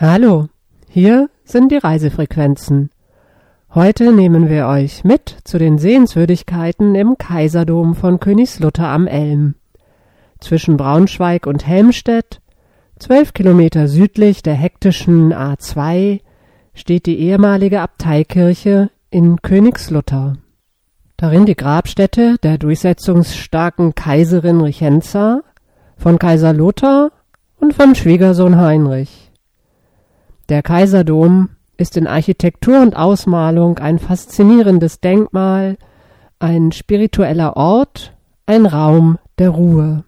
Hallo, hier sind die Reisefrequenzen. Heute nehmen wir euch mit zu den Sehenswürdigkeiten im Kaiserdom von Königslutter am Elm. Zwischen Braunschweig und Helmstedt, zwölf Kilometer südlich der hektischen A2, steht die ehemalige Abteikirche in Königslutter. Darin die Grabstätte der durchsetzungsstarken Kaiserin Richenza, von Kaiser Lothar und von Schwiegersohn Heinrich. Der Kaiserdom ist in Architektur und Ausmalung ein faszinierendes Denkmal, ein spiritueller Ort, ein Raum der Ruhe.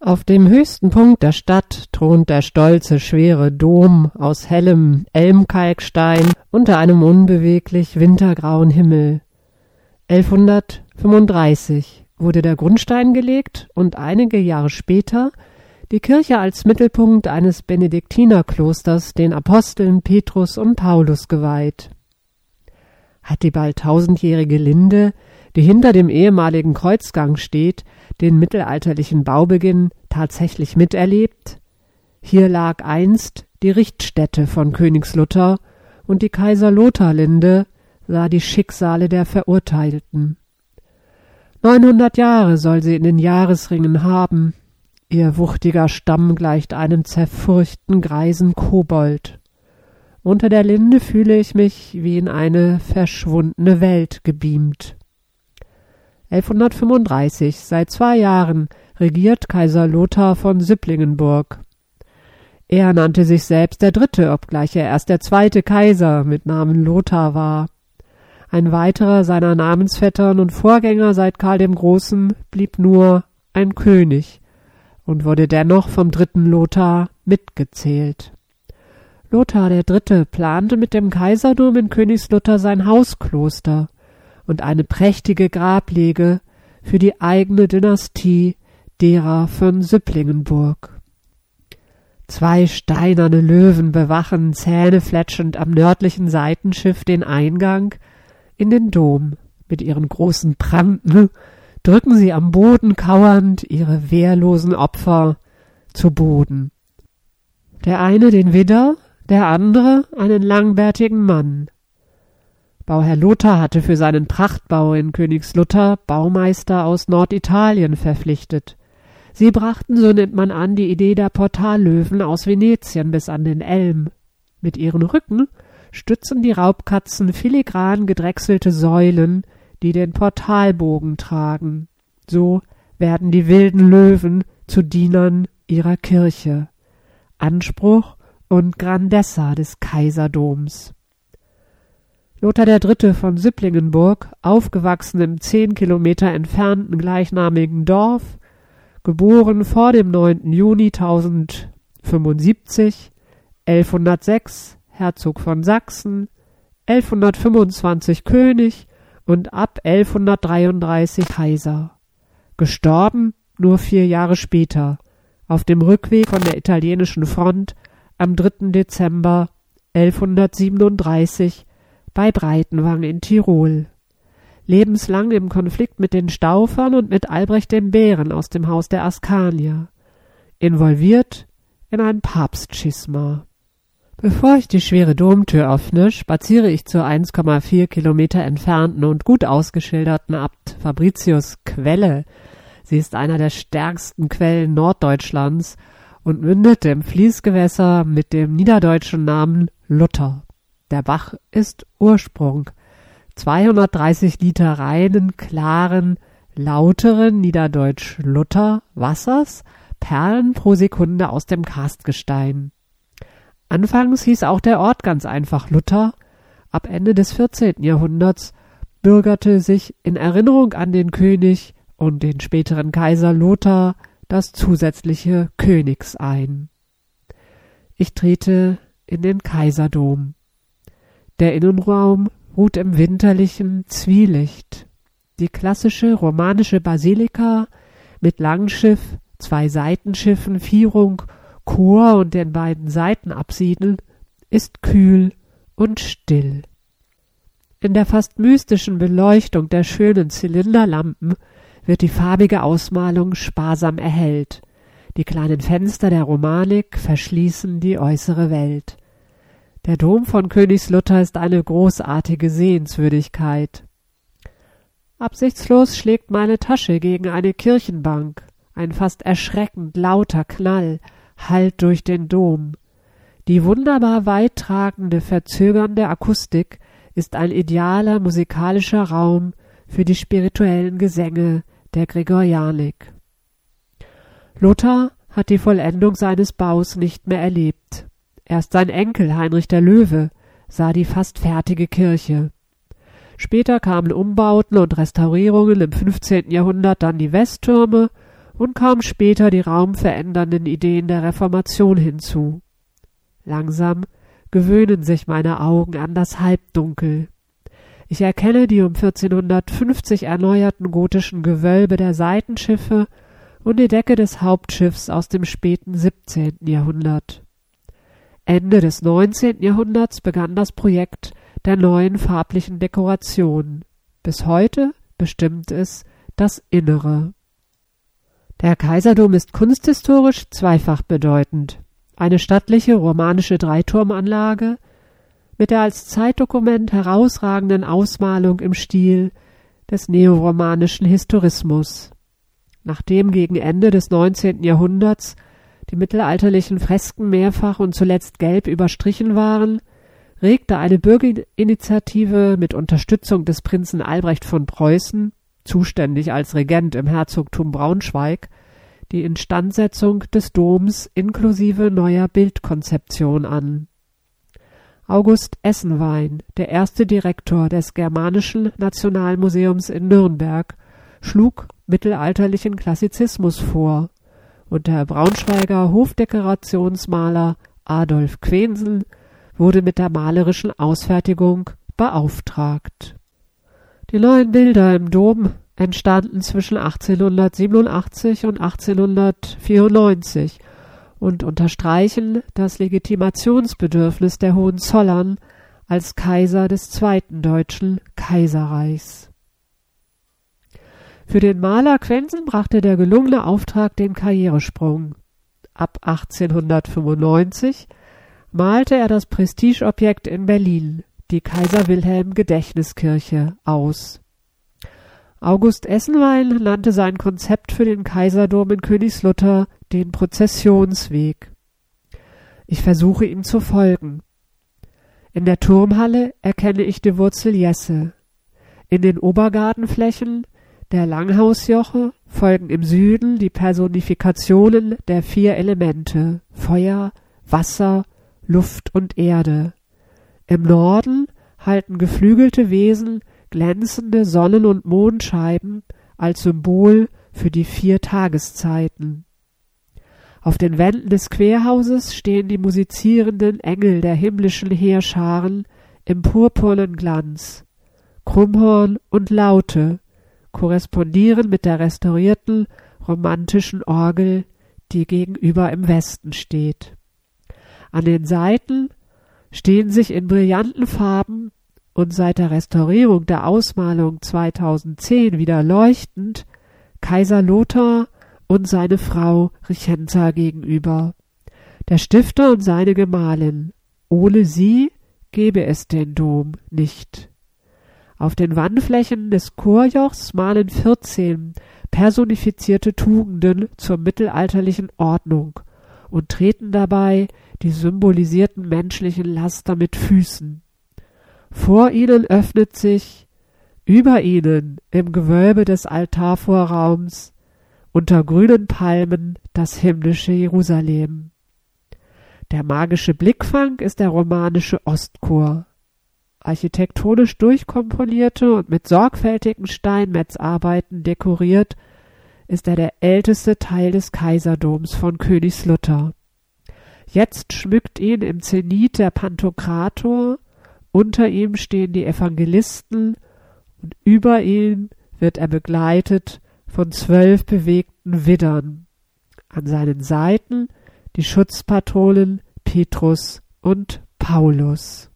Auf dem höchsten Punkt der Stadt thront der stolze, schwere Dom aus hellem Elmkalkstein unter einem unbeweglich wintergrauen Himmel. 1135 wurde der Grundstein gelegt und einige Jahre später die Kirche als Mittelpunkt eines Benediktinerklosters den Aposteln Petrus und Paulus geweiht. Hat die bald tausendjährige Linde, die hinter dem ehemaligen Kreuzgang steht, den mittelalterlichen Baubeginn tatsächlich miterlebt? Hier lag einst die Richtstätte von Königslutter und die Kaiser-Lothar-Linde sah die Schicksale der Verurteilten. Neunhundert Jahre soll sie in den Jahresringen haben, Ihr wuchtiger Stamm gleicht einem zerfurchten greisen Kobold. Unter der Linde fühle ich mich wie in eine verschwundene Welt gebeamt. 1135, seit zwei Jahren, regiert Kaiser Lothar von Sipplingenburg. Er nannte sich selbst der Dritte, obgleich er erst der zweite Kaiser mit Namen Lothar war. Ein weiterer seiner Namensvettern und Vorgänger seit Karl dem Großen blieb nur ein König, und wurde dennoch vom dritten Lothar mitgezählt. Lothar der Dritte plante mit dem Kaiserdom in Königslutter sein Hauskloster und eine prächtige Grablege für die eigene Dynastie derer von Süpplingenburg. Zwei steinerne Löwen bewachen zähnefletschend am nördlichen Seitenschiff den Eingang in den Dom mit ihren großen Pranken drücken sie am Boden kauernd ihre wehrlosen Opfer zu Boden. Der eine den Widder, der andere einen langbärtigen Mann. Bauherr Lothar hatte für seinen Prachtbau in Königslutter Baumeister aus Norditalien verpflichtet. Sie brachten, so nennt man an, die Idee der Portallöwen aus Venetien bis an den Elm. Mit ihren Rücken stützen die Raubkatzen filigran gedrechselte Säulen, die den Portalbogen tragen. So werden die wilden Löwen zu Dienern ihrer Kirche. Anspruch und Grandezza des Kaiserdoms. Lothar III. von Sipplingenburg, aufgewachsen im zehn Kilometer entfernten gleichnamigen Dorf, geboren vor dem 9. Juni 1075, 1106 Herzog von Sachsen, 1125 König und ab 1133 Kaiser. Gestorben nur vier Jahre später, auf dem Rückweg von der italienischen Front am 3. Dezember 1137 bei Breitenwang in Tirol. Lebenslang im Konflikt mit den Staufern und mit Albrecht dem Bären aus dem Haus der Askanier. Involviert in ein Papstschisma. Bevor ich die schwere Domtür öffne, spaziere ich zur 1,4 Kilometer entfernten und gut ausgeschilderten Abt Fabricius Quelle. Sie ist einer der stärksten Quellen Norddeutschlands und mündet im Fließgewässer mit dem niederdeutschen Namen Lutter. Der Bach ist Ursprung. 230 Liter reinen, klaren, lauteren Niederdeutsch Lutter Wassers perlen pro Sekunde aus dem Karstgestein. Anfangs hieß auch der Ort ganz einfach Luther. Ab Ende des 14. Jahrhunderts bürgerte sich in Erinnerung an den König und den späteren Kaiser Lothar das zusätzliche Königs ein. Ich trete in den Kaiserdom. Der Innenraum ruht im winterlichen Zwielicht. Die klassische romanische Basilika mit Langschiff, zwei Seitenschiffen, Vierung Chor und den beiden Seitenapsiden ist kühl und still. In der fast mystischen Beleuchtung der schönen Zylinderlampen wird die farbige Ausmalung sparsam erhellt. Die kleinen Fenster der Romanik verschließen die äußere Welt. Der Dom von Königslutter ist eine großartige Sehenswürdigkeit. Absichtslos schlägt meine Tasche gegen eine Kirchenbank. Ein fast erschreckend lauter Knall hallt durch den Dom. Die wunderbar weittragende, verzögernde Akustik ist ein idealer musikalischer Raum für die spirituellen Gesänge der Gregorianik. Lothar hat die Vollendung seines Baus nicht mehr erlebt. Erst sein Enkel Heinrich der Löwe sah die fast fertige Kirche. Später kamen Umbauten und Restaurierungen im 15. Jahrhundert dann die Westtürme und kaum später die raumverändernden Ideen der Reformation hinzu. Langsam gewöhnen sich meine Augen an das Halbdunkel. Ich erkenne die um 1450 erneuerten gotischen Gewölbe der Seitenschiffe und die Decke des Hauptschiffs aus dem späten 17. Jahrhundert. Ende des 19. Jahrhunderts begann das Projekt der neuen farblichen Dekoration. Bis heute bestimmt es das Innere. Der Kaiserdom ist kunsthistorisch zweifach bedeutend. Eine stattliche romanische Dreiturmanlage mit der als Zeitdokument herausragenden Ausmalung im Stil des neoromanischen Historismus. Nachdem gegen Ende des 19. Jahrhunderts die mittelalterlichen Fresken mehrfach und zuletzt gelb überstrichen waren, regte eine Bürgerinitiative mit Unterstützung des Prinzen Albrecht von Preußen, zuständig als Regent im Herzogtum Braunschweig, die Instandsetzung des Doms inklusive neuer Bildkonzeption an. August Essenwein, der erste Direktor des Germanischen Nationalmuseums in Nürnberg, schlug mittelalterlichen Klassizismus vor, und der Braunschweiger Hofdekorationsmaler Adolf Quensen wurde mit der malerischen Ausfertigung beauftragt. Die neuen Bilder im Dom entstanden zwischen 1887 und 1894 und unterstreichen das Legitimationsbedürfnis der Hohenzollern als Kaiser des Zweiten Deutschen Kaiserreichs. Für den Maler Quensen brachte der gelungene Auftrag den Karrieresprung. Ab 1895 malte er das Prestigeobjekt in Berlin, die Kaiser Wilhelm Gedächtniskirche, aus. August Essenwein nannte sein Konzept für den Kaiserdom in Königslutter den Prozessionsweg. Ich versuche ihm zu folgen. In der Turmhalle erkenne ich die Wurzel Jesse. In den Obergartenflächen der Langhausjoche folgen im Süden die Personifikationen der vier Elemente Feuer, Wasser, Luft und Erde. Im Norden halten geflügelte Wesen glänzende Sonnen- und Mondscheiben als Symbol für die vier Tageszeiten. Auf den Wänden des Querhauses stehen die musizierenden Engel der himmlischen Heerscharen im purpurnen Glanz. Krummhorn und Laute korrespondieren mit der restaurierten romantischen Orgel, die gegenüber im Westen steht. An den Seiten stehen sich in brillanten Farben und seit der Restaurierung der Ausmalung 2010 wieder leuchtend Kaiser Lothar und seine Frau Richenza gegenüber. Der Stifter und seine Gemahlin. Ohne sie gäbe es den Dom nicht. Auf den Wandflächen des Chorjochs malen vierzehn personifizierte Tugenden zur mittelalterlichen Ordnung und treten dabei die symbolisierten menschlichen Laster mit Füßen. Vor ihnen öffnet sich, über ihnen im Gewölbe des Altarvorraums, unter grünen Palmen das himmlische Jerusalem. Der magische Blickfang ist der romanische Ostchor. Architektonisch durchkomponierte und mit sorgfältigen Steinmetzarbeiten dekoriert, ist er der älteste Teil des Kaiserdoms von Königslutter. Jetzt schmückt ihn im Zenit der Pantokrator, unter ihm stehen die Evangelisten und über ihm wird er begleitet von zwölf bewegten Widdern. An seinen Seiten die Schutzpatronen Petrus und Paulus.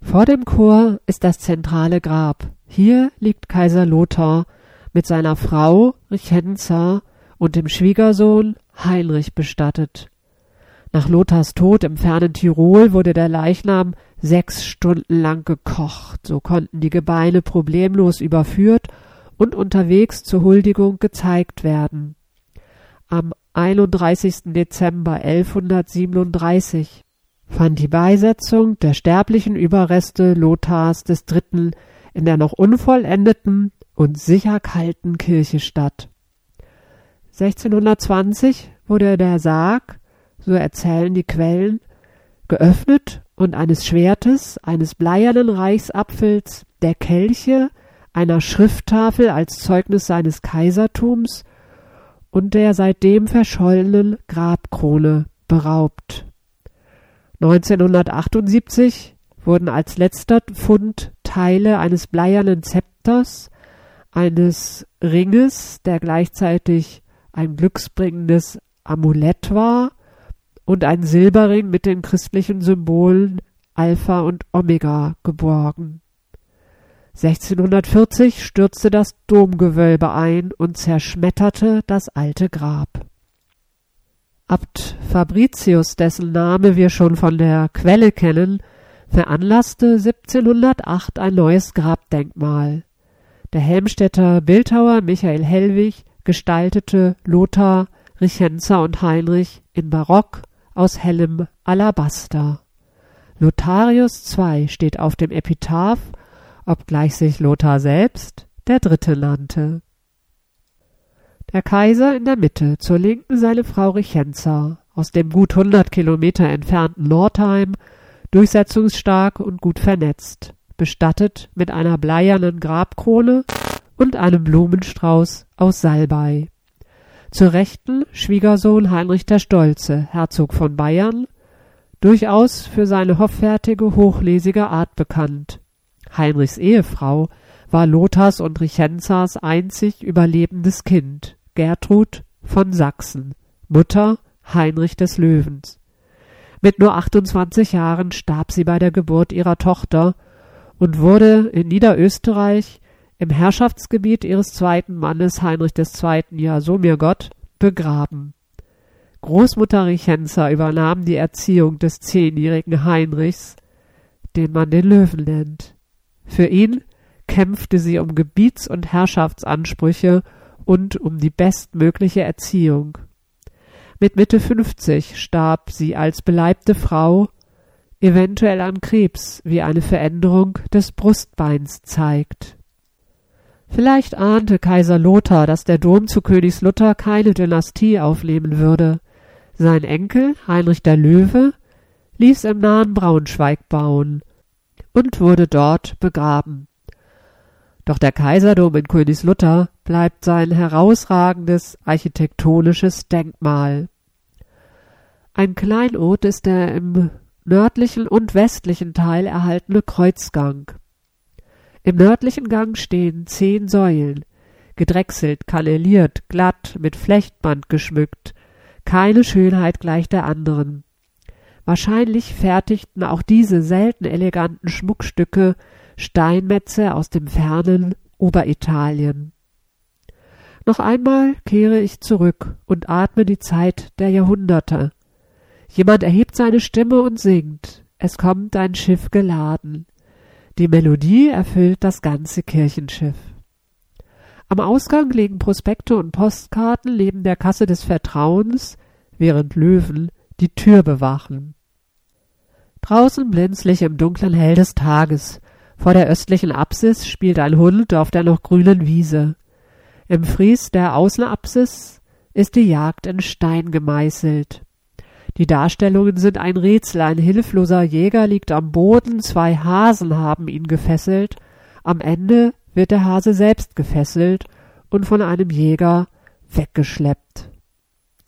Vor dem Chor ist das zentrale Grab. Hier liegt Kaiser Lothar mit seiner Frau Richenza und dem Schwiegersohn Heinrich bestattet. Nach Lothars Tod im fernen Tirol wurde der Leichnam sechs Stunden lang gekocht, so konnten die Gebeine problemlos überführt und unterwegs zur Huldigung gezeigt werden. Am 31. Dezember 1137 fand die Beisetzung der sterblichen Überreste Lothars III. in der noch unvollendeten und sicher kalten Kirche statt. 1620 wurde der Sarg, so erzählen die Quellen, geöffnet und eines Schwertes, eines bleiernen Reichsapfels, der Kelche, einer Schrifttafel als Zeugnis seines Kaisertums und der seitdem verschollenen Grabkrone beraubt. 1978 wurden als letzter Fund Teile eines bleiernen Zepters, eines Ringes, der gleichzeitig ein glücksbringendes Amulett war, und ein Silberring mit den christlichen Symbolen Alpha und Omega geborgen. 1640 stürzte das Domgewölbe ein und zerschmetterte das alte Grab. Abt Fabricius, dessen Name wir schon von der Quelle kennen, veranlasste 1708 ein neues Grabdenkmal. Der Helmstädter Bildhauer Michael Hellwig gestaltete Lothar, Richenza und Heinrich in Barock aus hellem Alabaster. Lotharius II steht auf dem Epitaph obgleich sich Lothar selbst der Dritte nannte. Der Kaiser in der Mitte, zur Linken seine Frau Richenza, aus dem gut hundert Kilometer entfernten Nordheim, durchsetzungsstark und gut vernetzt, bestattet mit einer bleiernen Grabkrone und einem Blumenstrauß aus Salbei. Zur Rechten Schwiegersohn Heinrich der Stolze, Herzog von Bayern, durchaus für seine hoffärtige, hochlesige Art bekannt, Heinrichs Ehefrau war Lothars und Richenzas einzig überlebendes Kind, Gertrud von Sachsen, Mutter Heinrich des Löwens. Mit nur 28 Jahren starb sie bei der Geburt ihrer Tochter und wurde in Niederösterreich im Herrschaftsgebiet ihres zweiten Mannes Heinrich II. Ja, so mir Gott, begraben. Großmutter Richenza übernahm die Erziehung des zehnjährigen Heinrichs, den man den Löwen nennt. Für ihn kämpfte sie um Gebiets- und Herrschaftsansprüche und um die bestmögliche Erziehung. Mit Mitte 50 starb sie als beleibte Frau, eventuell an Krebs, wie eine Veränderung des Brustbeins zeigt. Vielleicht ahnte Kaiser Lothar, dass der Dom zu Königslutter keine Dynastie aufnehmen würde. Sein Enkel, Heinrich der Löwe, ließ im nahen Braunschweig bauen und wurde dort begraben. Doch der Kaiserdom in Königslutter bleibt sein herausragendes architektonisches Denkmal. Ein Kleinod ist der im nördlichen und westlichen Teil erhaltene Kreuzgang. Im nördlichen Gang stehen zehn Säulen, gedrechselt, kanneliert, glatt, mit Flechtband geschmückt, keine Schönheit gleich der anderen. Wahrscheinlich fertigten auch diese selten eleganten Schmuckstücke Steinmetze aus dem fernen Oberitalien. Noch einmal kehre ich zurück und atme die Zeit der Jahrhunderte. Jemand erhebt seine Stimme und singt. Es kommt ein Schiff geladen. Die Melodie erfüllt das ganze Kirchenschiff. Am Ausgang liegen Prospekte und Postkarten neben der Kasse des Vertrauens, während Löwen die Tür bewachen. Draußen blinzlig im dunklen Hell des Tages. Vor der östlichen Apsis spielt ein Hund auf der noch grünen Wiese. Im Fries der Außenapsis ist die Jagd in Stein gemeißelt. Die Darstellungen sind ein Rätsel. Ein hilfloser Jäger liegt am Boden, zwei Hasen haben ihn gefesselt. Am Ende wird der Hase selbst gefesselt und von einem Jäger weggeschleppt.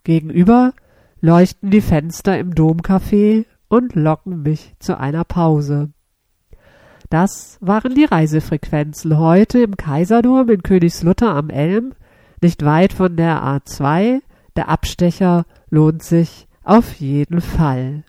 Gegenüber leuchten die Fenster im Domcafé und locken mich zu einer Pause. Das waren die Reisefrequenzen heute im Kaiserdom in Königslutter am Elm, nicht weit von der A2. Der Abstecher lohnt sich auf jeden Fall.